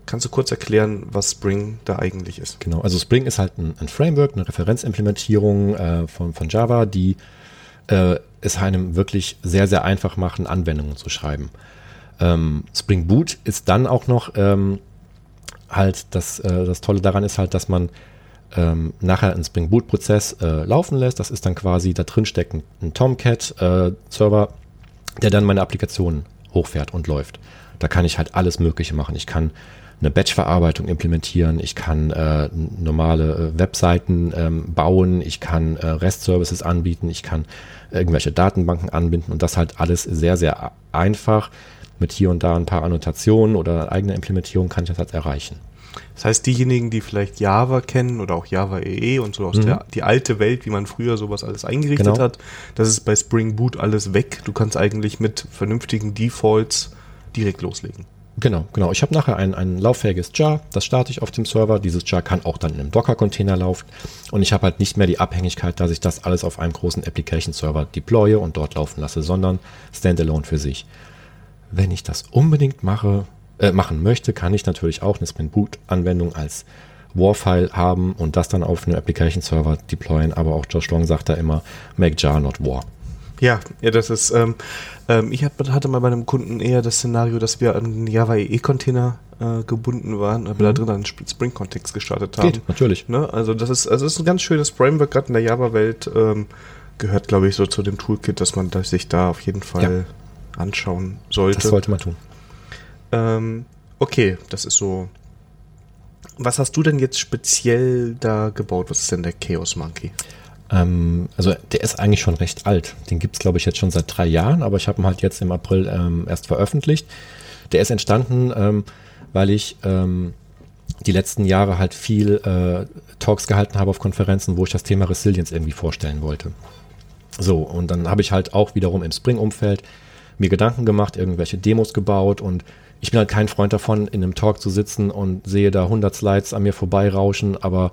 Kannst du kurz erklären, was Spring da eigentlich ist? Genau, also Spring ist halt ein, ein Framework, eine Referenzimplementierung äh, von, von Java, die äh, es einem wirklich sehr, sehr einfach machen, Anwendungen zu schreiben. Ähm, Spring Boot ist dann auch noch ähm, halt, das, äh, das Tolle daran ist halt, dass man ähm, nachher einen Spring Boot Prozess äh, laufen lässt. Das ist dann quasi, da drin steckt ein, Tomcat äh, Server, der dann meine Applikation hochfährt und läuft. Da kann ich halt alles Mögliche machen. Ich kann eine Batch-Verarbeitung implementieren, ich kann äh, normale äh, Webseiten ähm, bauen, ich kann äh, REST-Services anbieten, ich kann irgendwelche Datenbanken anbinden und das halt alles sehr, sehr einfach. Mit hier und da ein paar Annotationen oder eigener Implementierung kann ich das halt erreichen. Das heißt, diejenigen, die vielleicht Java kennen oder auch Java EE und so aus mhm. der die alte Welt, wie man früher sowas alles eingerichtet genau. hat, das ist bei Spring Boot alles weg. Du kannst eigentlich mit vernünftigen Defaults direkt loslegen. Genau, genau. Ich habe nachher ein, ein lauffähiges Jar, das starte ich auf dem Server. Dieses Jar kann auch dann in einem Docker-Container laufen. Und ich habe halt nicht mehr die Abhängigkeit, dass ich das alles auf einem großen Application-Server deploye und dort laufen lasse, sondern standalone für sich. Wenn ich das unbedingt mache, äh, machen möchte, kann ich natürlich auch eine Spring Boot-Anwendung als War-File haben und das dann auf einem Application-Server deployen. Aber auch Josh Long sagt da immer, make jar not war. Ja, ja, das ist, ähm, ähm, ich hab, hatte mal bei einem Kunden eher das Szenario, dass wir an einen Java EE-Container äh, gebunden waren, aber mhm. da drin einen Spring-Kontext gestartet haben. Geht, natürlich. Ne? Also das ist, also das ist ein ganz schönes Framework, gerade in der Java-Welt, ähm, gehört, glaube ich, so zu dem Toolkit, dass man das sich da auf jeden Fall ja. anschauen sollte. Das sollte man tun. Ähm, okay, das ist so. Was hast du denn jetzt speziell da gebaut? Was ist denn der Chaos Monkey? Ähm, also der ist eigentlich schon recht alt. Den gibt es, glaube ich, jetzt schon seit drei Jahren, aber ich habe ihn halt jetzt im April ähm, erst veröffentlicht. Der ist entstanden, ähm, weil ich ähm, die letzten Jahre halt viel äh, Talks gehalten habe auf Konferenzen, wo ich das Thema Resilience irgendwie vorstellen wollte. So, und dann habe ich halt auch wiederum im Spring-Umfeld mir Gedanken gemacht, irgendwelche Demos gebaut und ich bin halt kein Freund davon, in einem Talk zu sitzen und sehe da 100 Slides an mir vorbeirauschen, aber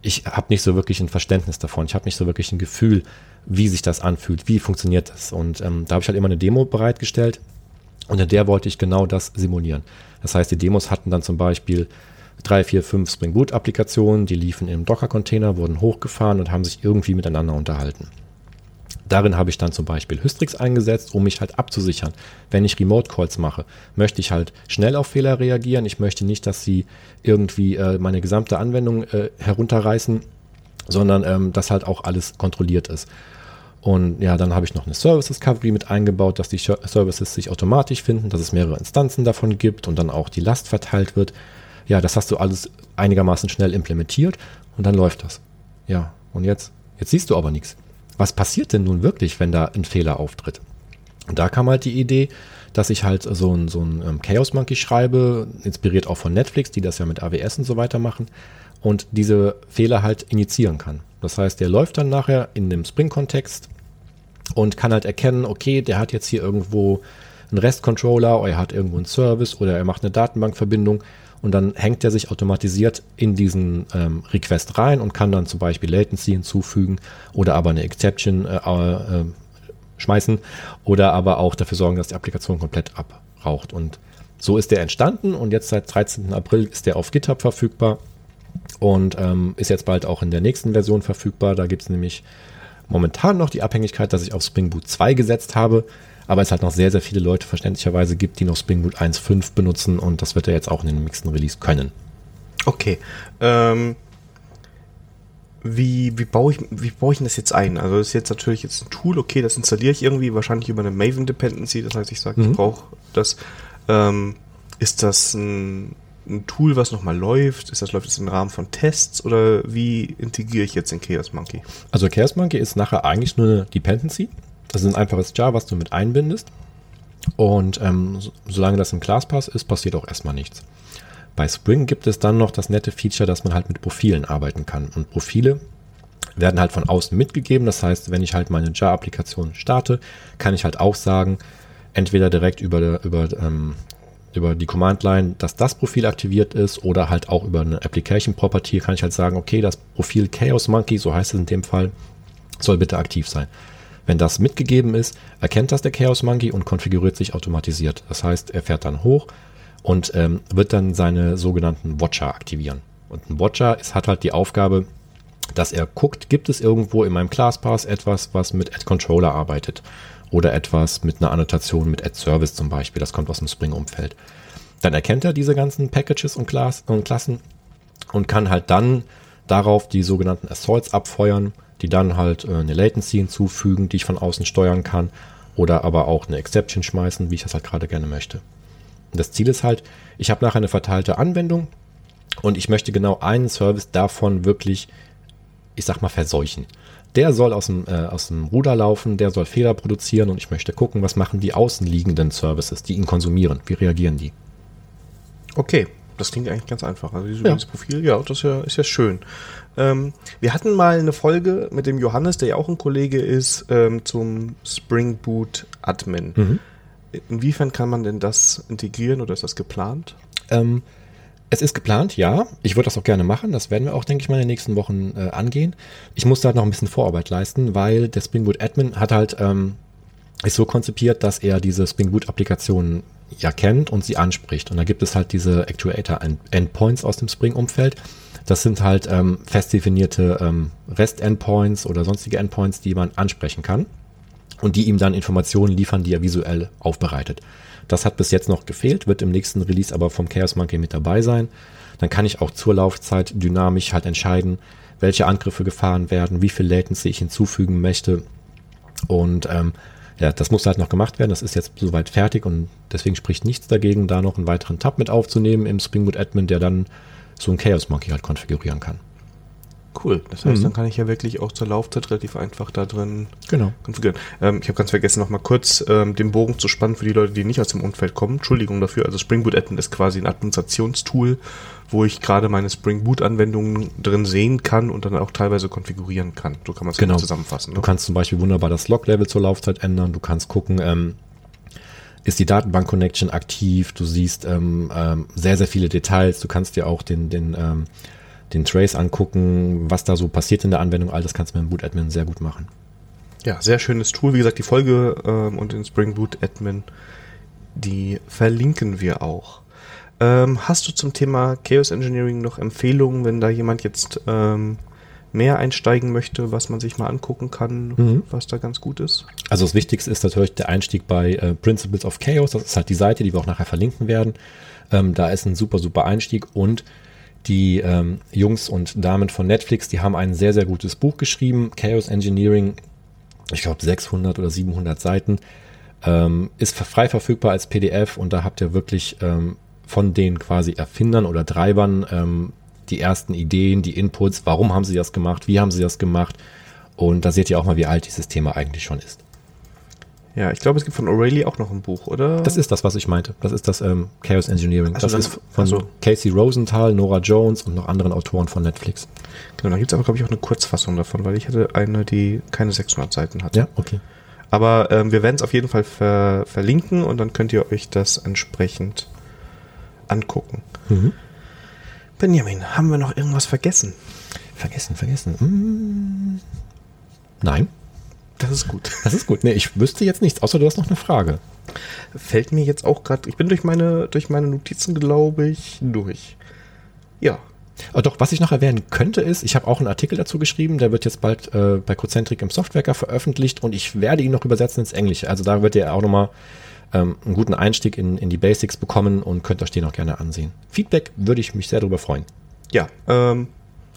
ich habe nicht so wirklich ein Verständnis davon. Ich habe nicht so wirklich ein Gefühl, wie sich das anfühlt, wie funktioniert das. Und ähm, da habe ich halt immer eine Demo bereitgestellt und in der wollte ich genau das simulieren. Das heißt, die Demos hatten dann zum Beispiel drei, vier, fünf Spring Boot Applikationen, die liefen im Docker-Container, wurden hochgefahren und haben sich irgendwie miteinander unterhalten. Darin habe ich dann zum Beispiel Hystrix eingesetzt, um mich halt abzusichern. Wenn ich Remote Calls mache, möchte ich halt schnell auf Fehler reagieren. Ich möchte nicht, dass sie irgendwie äh, meine gesamte Anwendung äh, herunterreißen, sondern ähm, dass halt auch alles kontrolliert ist. Und ja, dann habe ich noch eine Service Discovery mit eingebaut, dass die Services sich automatisch finden, dass es mehrere Instanzen davon gibt und dann auch die Last verteilt wird. Ja, das hast du alles einigermaßen schnell implementiert und dann läuft das. Ja, und jetzt, jetzt siehst du aber nichts was passiert denn nun wirklich, wenn da ein Fehler auftritt? Und da kam halt die Idee, dass ich halt so ein, so ein ähm, Chaos Monkey schreibe, inspiriert auch von Netflix, die das ja mit AWS und so weiter machen, und diese Fehler halt initiieren kann. Das heißt, der läuft dann nachher in dem Spring-Kontext und kann halt erkennen, okay, der hat jetzt hier irgendwo einen REST-Controller oder er hat irgendwo einen Service oder er macht eine Datenbankverbindung und dann hängt er sich automatisiert in diesen ähm, Request rein und kann dann zum Beispiel Latency hinzufügen oder aber eine Exception äh, äh, schmeißen oder aber auch dafür sorgen, dass die Applikation komplett abraucht. Und so ist der entstanden und jetzt seit 13. April ist der auf GitHub verfügbar und ähm, ist jetzt bald auch in der nächsten Version verfügbar. Da gibt es nämlich momentan noch die Abhängigkeit, dass ich auf Spring Boot 2 gesetzt habe aber es halt noch sehr, sehr viele Leute verständlicherweise gibt, die noch Spring Boot 1.5 benutzen und das wird er jetzt auch in den nächsten Release können. Okay. Ähm, wie, wie, baue ich, wie baue ich das jetzt ein? Also das ist jetzt natürlich jetzt ein Tool, okay, das installiere ich irgendwie, wahrscheinlich über eine Maven Dependency, das heißt, ich sage, mhm. ich brauche das. Ähm, ist das ein, ein Tool, was nochmal läuft? Ist das, läuft das im Rahmen von Tests oder wie integriere ich jetzt in Chaos Monkey? Also Chaos Monkey ist nachher eigentlich nur eine Dependency. Das ist ein einfaches Jar, was du mit einbindest. Und ähm, solange das im ClassPass ist, passiert auch erstmal nichts. Bei Spring gibt es dann noch das nette Feature, dass man halt mit Profilen arbeiten kann. Und Profile werden halt von außen mitgegeben. Das heißt, wenn ich halt meine Jar-Applikation starte, kann ich halt auch sagen, entweder direkt über, über, ähm, über die Command-Line, dass das Profil aktiviert ist oder halt auch über eine Application-Property kann ich halt sagen, okay, das Profil Chaos Monkey, so heißt es in dem Fall, soll bitte aktiv sein. Wenn das mitgegeben ist, erkennt das der Chaos Monkey und konfiguriert sich automatisiert. Das heißt, er fährt dann hoch und ähm, wird dann seine sogenannten Watcher aktivieren. Und ein Watcher ist, hat halt die Aufgabe, dass er guckt, gibt es irgendwo in meinem ClassPass etwas, was mit Add Controller arbeitet. oder etwas mit einer Annotation mit Add Service zum Beispiel. Das kommt aus dem Spring-Umfeld. Dann erkennt er diese ganzen Packages und Klassen und kann halt dann darauf die sogenannten Assaults abfeuern, die dann halt äh, eine Latency hinzufügen, die ich von außen steuern kann oder aber auch eine Exception schmeißen, wie ich das halt gerade gerne möchte. Und das Ziel ist halt, ich habe nachher eine verteilte Anwendung und ich möchte genau einen Service davon wirklich, ich sag mal, verseuchen. Der soll aus dem, äh, aus dem Ruder laufen, der soll Fehler produzieren und ich möchte gucken, was machen die außenliegenden Services, die ihn konsumieren, wie reagieren die. Okay, das klingt eigentlich ganz einfach. Also dieses, ja. Profil, ja, das ist ja, ist ja schön. Ähm, wir hatten mal eine Folge mit dem Johannes, der ja auch ein Kollege ist, ähm, zum Spring Boot Admin. Mhm. Inwiefern kann man denn das integrieren oder ist das geplant? Ähm, es ist geplant, ja. Ich würde das auch gerne machen. Das werden wir auch, denke ich mal, in den nächsten Wochen äh, angehen. Ich muss da halt noch ein bisschen Vorarbeit leisten, weil der Spring Boot Admin hat halt, ähm, ist so konzipiert, dass er diese Spring Boot Applikationen ja kennt und sie anspricht. Und da gibt es halt diese Actuator Endpoints aus dem Spring-Umfeld. Das sind halt ähm, fest definierte ähm, REST-Endpoints oder sonstige Endpoints, die man ansprechen kann und die ihm dann Informationen liefern, die er visuell aufbereitet. Das hat bis jetzt noch gefehlt, wird im nächsten Release aber vom Chaos Monkey mit dabei sein. Dann kann ich auch zur Laufzeit dynamisch halt entscheiden, welche Angriffe gefahren werden, wie viel Latency ich hinzufügen möchte. Und ähm, ja, das muss halt noch gemacht werden. Das ist jetzt soweit fertig und deswegen spricht nichts dagegen, da noch einen weiteren Tab mit aufzunehmen im Spring Boot Admin, der dann so ein Chaos Monkey halt konfigurieren kann. Cool. Das heißt, mhm. dann kann ich ja wirklich auch zur Laufzeit relativ einfach da drin genau. konfigurieren. Ähm, ich habe ganz vergessen, noch mal kurz ähm, den Bogen zu spannen für die Leute, die nicht aus dem Umfeld kommen. Entschuldigung dafür. Also Spring Boot Admin ist quasi ein Administrationstool, wo ich gerade meine Spring Boot Anwendungen drin sehen kann und dann auch teilweise konfigurieren kann. So kann man es genau zusammenfassen. Ne? Du kannst zum Beispiel wunderbar das Log-Level zur Laufzeit ändern. Du kannst gucken, ähm, ist die Datenbank-Connection aktiv. Du siehst ähm, ähm, sehr, sehr viele Details. Du kannst dir auch den, den ähm, den Trace angucken, was da so passiert in der Anwendung. All das kannst du mit dem Boot Admin sehr gut machen. Ja, sehr schönes Tool. Wie gesagt, die Folge ähm, und den Spring Boot Admin, die verlinken wir auch. Ähm, hast du zum Thema Chaos Engineering noch Empfehlungen, wenn da jemand jetzt ähm, mehr einsteigen möchte, was man sich mal angucken kann, mhm. was da ganz gut ist? Also das Wichtigste ist natürlich der Einstieg bei äh, Principles of Chaos. Das ist halt die Seite, die wir auch nachher verlinken werden. Ähm, da ist ein super, super Einstieg und die ähm, Jungs und Damen von Netflix, die haben ein sehr, sehr gutes Buch geschrieben, Chaos Engineering, ich glaube 600 oder 700 Seiten, ähm, ist frei verfügbar als PDF und da habt ihr wirklich ähm, von den quasi Erfindern oder Treibern ähm, die ersten Ideen, die Inputs, warum haben sie das gemacht, wie haben sie das gemacht? Und da seht ihr auch mal, wie alt dieses Thema eigentlich schon ist. Ja, ich glaube, es gibt von O'Reilly auch noch ein Buch, oder? Das ist das, was ich meinte. Das ist das ähm, Chaos Engineering. Also das dann, ist von also. Casey Rosenthal, Nora Jones und noch anderen Autoren von Netflix. Genau, da gibt es aber, glaube ich, auch eine Kurzfassung davon, weil ich hatte eine, die keine 600 Seiten hat. Ja, okay. Aber ähm, wir werden es auf jeden Fall ver verlinken und dann könnt ihr euch das entsprechend angucken. Mhm. Benjamin, haben wir noch irgendwas vergessen? Vergessen, vergessen. Hm. Nein. Das ist gut. Das ist gut. Nee, ich wüsste jetzt nichts, außer du hast noch eine Frage. Fällt mir jetzt auch gerade, ich bin durch meine, durch meine Notizen, glaube ich, durch. Ja. Aber doch, was ich noch erwähnen könnte, ist, ich habe auch einen Artikel dazu geschrieben, der wird jetzt bald äh, bei Cocentric im Softwareker veröffentlicht und ich werde ihn noch übersetzen ins Englische. Also da wird ihr auch nochmal ähm, einen guten Einstieg in, in die Basics bekommen und könnt euch den auch gerne ansehen. Feedback würde ich mich sehr darüber freuen. Ja, ähm,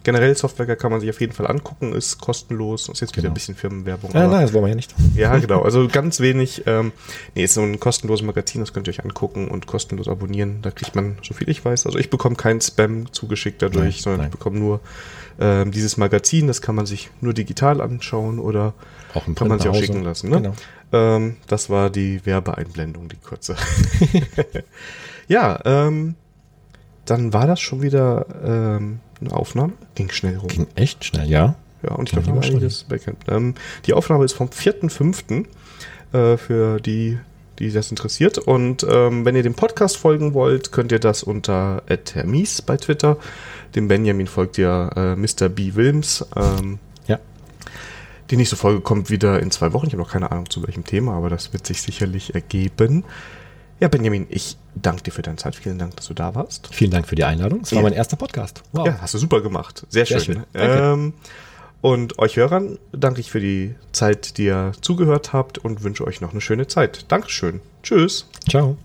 generell Software kann man sich auf jeden Fall angucken, ist kostenlos. Ist jetzt wieder genau. ein bisschen Firmenwerbung. Ja, nein, das wollen wir ja nicht. Ja, genau. Also ganz wenig. Ähm, nee, ist so ein kostenloses Magazin, das könnt ihr euch angucken und kostenlos abonnieren. Da kriegt man, so viel ich weiß, also ich bekomme keinen Spam zugeschickt dadurch, nein, sondern nein. ich bekomme nur ähm, dieses Magazin. Das kann man sich nur digital anschauen oder auch kann man sich auch schicken lassen. Ne? Genau. Ähm, das war die Werbeeinblendung, die kurze. [laughs] ja, ähm, dann war das schon wieder ähm, eine Aufnahme. Ging schnell rum. Ging echt schnell, ja. Ja, und ich glaube, wir einiges Backend. Ähm, die Aufnahme ist vom 4.5. Äh, für die, die das interessiert. Und ähm, wenn ihr dem Podcast folgen wollt, könnt ihr das unter Hermies bei Twitter. Dem Benjamin folgt ja äh, Mr. B. Wilms. Ähm, ja. Die nächste Folge kommt wieder in zwei Wochen. Ich habe noch keine Ahnung zu welchem Thema, aber das wird sich sicherlich ergeben. Ja, Benjamin, ich danke dir für deine Zeit. Vielen Dank, dass du da warst. Vielen Dank für die Einladung. Es war ja. mein erster Podcast. Wow. Ja, hast du super gemacht. Sehr, Sehr schön. schön. Ähm, Und euch Hörern danke ich für die Zeit, die ihr zugehört habt und wünsche euch noch eine schöne Zeit. Dankeschön. Tschüss. Ciao.